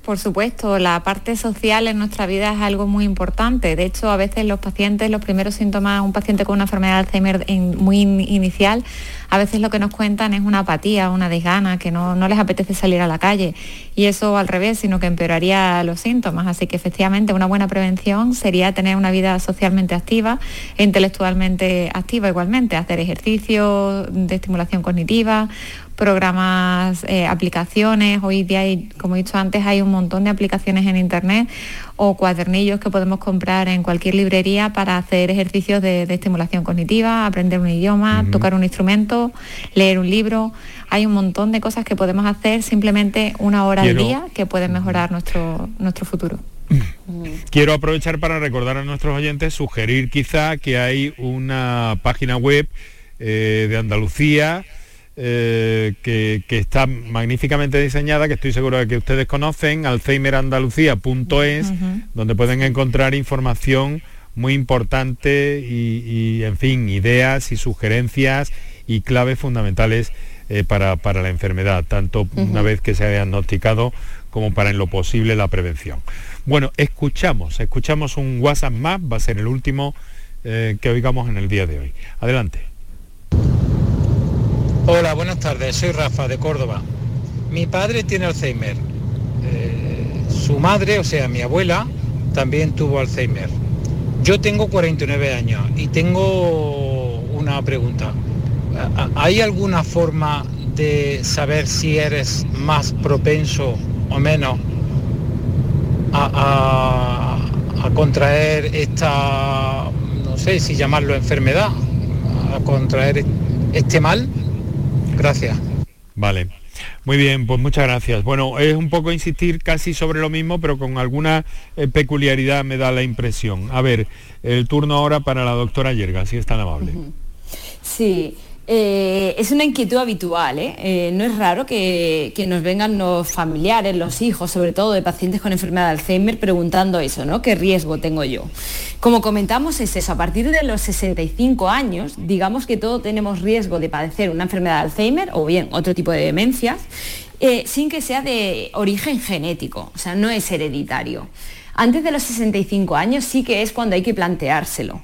Por supuesto, la parte social en nuestra vida es algo muy importante. De hecho, a veces los pacientes, los primeros síntomas, un paciente con una enfermedad de Alzheimer muy in- inicial, a veces lo que nos cuentan es una apatía, una desgana, que no, no les apetece salir a la calle. Y eso al revés, sino que empeoraría los síntomas. Así que efectivamente una buena prevención sería tener una vida socialmente activa e intelectualmente activa igualmente, hacer ejercicio de estimulación cognitiva, programas, eh, aplicaciones. Hoy día, hay, como he dicho antes, hay un montón de aplicaciones en Internet o cuadernillos que podemos comprar en cualquier librería para hacer ejercicios de, de estimulación cognitiva, aprender un idioma, tocar un instrumento, leer un libro. Hay un montón de cosas que podemos hacer simplemente una hora Quiero- al día que pueden mejorar nuestro, nuestro futuro. Quiero aprovechar para recordar a nuestros oyentes, sugerir quizá que hay una página web eh, de Andalucía eh, que, que está magníficamente diseñada, que estoy seguro de que ustedes conocen, alzheimerandalucía.es, donde pueden encontrar información muy importante y, y, en fin, ideas y sugerencias y claves fundamentales eh, para, para la enfermedad, tanto una vez que se ha diagnosticado como para en lo posible la prevención. Bueno, escuchamos, escuchamos un WhatsApp más, va a ser el último eh, que oigamos en el día de hoy. Adelante. Hola, buenas tardes. Soy Rafa de Córdoba. Mi padre tiene Alzheimer. Eh, su madre, o sea, mi abuela, también tuvo Alzheimer. Yo tengo 49 años y tengo una pregunta. ¿A- a- ¿Hay alguna forma de saber si eres más propenso o menos a contraer esta, no sé si llamarlo enfermedad, a contraer este mal? Gracias. Vale. Muy bien, pues muchas gracias. Bueno, es un poco insistir casi sobre lo mismo, pero con alguna eh, peculiaridad me da la impresión. A ver, el turno ahora para la doctora Yerga, si es tan amable. Sí, eh, es una inquietud habitual, ¿eh? Eh, no es raro que, que nos vengan los familiares, los hijos, sobre todo de pacientes con enfermedad de Alzheimer, preguntando eso, ¿no? ¿Qué riesgo tengo yo? Como comentamos, es eso, a partir de los 65 años, digamos que todos tenemos riesgo de padecer una enfermedad de Alzheimer o bien otro tipo de demencias, sin que sea de origen genético, o sea, no es hereditario. Antes de los 65 años sí que es cuando hay que planteárselo.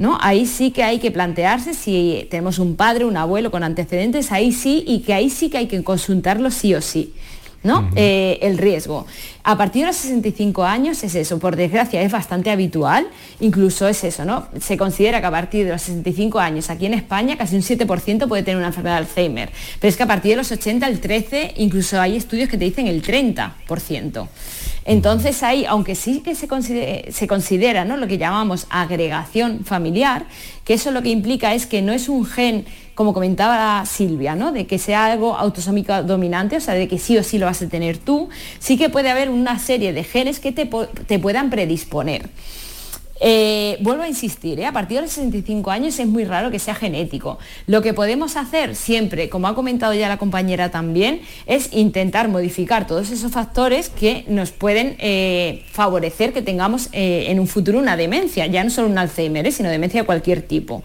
¿No? Ahí sí que hay que plantearse si tenemos un padre, un abuelo con antecedentes, ahí sí, y que ahí sí que hay que consultarlo sí o sí. ¿no? Eh, el riesgo. A partir de los 65 años es eso, por desgracia es bastante habitual, incluso es eso, ¿no? Se considera que a partir de los 65 años aquí en España casi un 7% puede tener una enfermedad de Alzheimer, pero es que a partir de los 80 el 13, incluso hay estudios que te dicen el 30%. Entonces ahí, aunque sí que se considera, se considera ¿no? lo que llamamos agregación familiar, que eso lo que implica es que no es un gen, como comentaba Silvia, ¿no? de que sea algo autosómico dominante, o sea, de que sí o sí lo vas a tener tú, sí que puede haber una serie de genes que te, te puedan predisponer. Eh, vuelvo a insistir, ¿eh? a partir de los 65 años es muy raro que sea genético. Lo que podemos hacer siempre, como ha comentado ya la compañera también, es intentar modificar todos esos factores que nos pueden eh, favorecer que tengamos en un futuro una demencia, ya no solo un Alzheimer, sino demencia de cualquier tipo.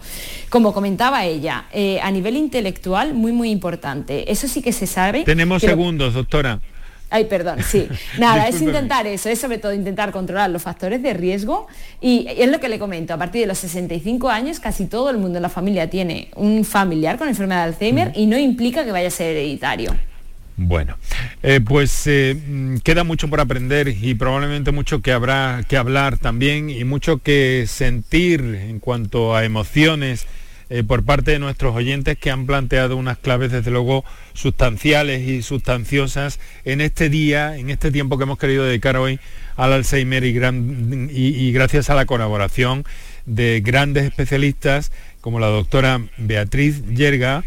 Como comentaba ella, a nivel intelectual, muy, muy importante. Eso sí que se sabe. Tenemos segundos, doctora. Ay, perdón, sí. Nada, es intentar eso, es sobre todo intentar controlar los factores de riesgo y es lo que le comento, a partir de los 65 años casi todo el mundo en la familia tiene un familiar con enfermedad de Alzheimer y no implica que vaya a ser hereditario. Bueno, eh, pues eh, mm, queda mucho por aprender y probablemente mucho que habrá que hablar también y mucho que sentir en cuanto a emociones eh, por parte de nuestros oyentes que han planteado unas claves desde luego sustanciales y sustanciosas en este día, en este tiempo que hemos querido dedicar hoy al Alzheimer y, gracias a la colaboración de grandes especialistas como la doctora Beatriz Yerga,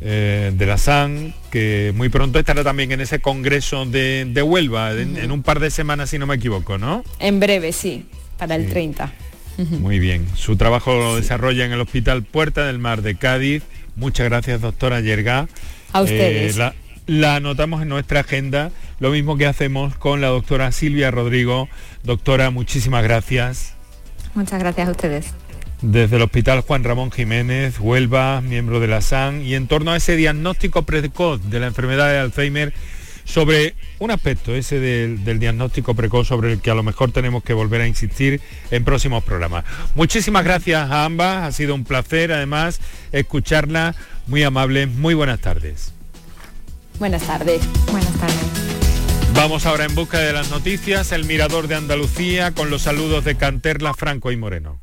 eh, de la SAN, que muy pronto estará también en ese congreso de, Huelva, en, un par de semanas si no me equivoco, ¿no? En breve, sí, para el 30. Muy bien. Su trabajo lo desarrolla en el Hospital Puerta del Mar de Cádiz. Muchas gracias, doctora Yerga. A ustedes. Eh, la, anotamos en nuestra agenda, lo mismo que hacemos con la doctora Silvia Rodrigo. Doctora, muchísimas gracias. Muchas gracias a ustedes. Desde el Hospital Juan Ramón Jiménez, Huelva, miembro de la SAN, y en torno a ese diagnóstico precoz de la enfermedad de Alzheimer, sobre un aspecto, ese del, diagnóstico precoz, sobre el que a lo mejor tenemos que volver a insistir en próximos programas. Muchísimas gracias a ambas, ha sido un placer además escucharla, muy amable, muy buenas tardes. Buenas tardes. Buenas tardes. Vamos ahora en busca de las noticias, el Mirador de Andalucía, con los saludos de Canterla, Franco y Moreno.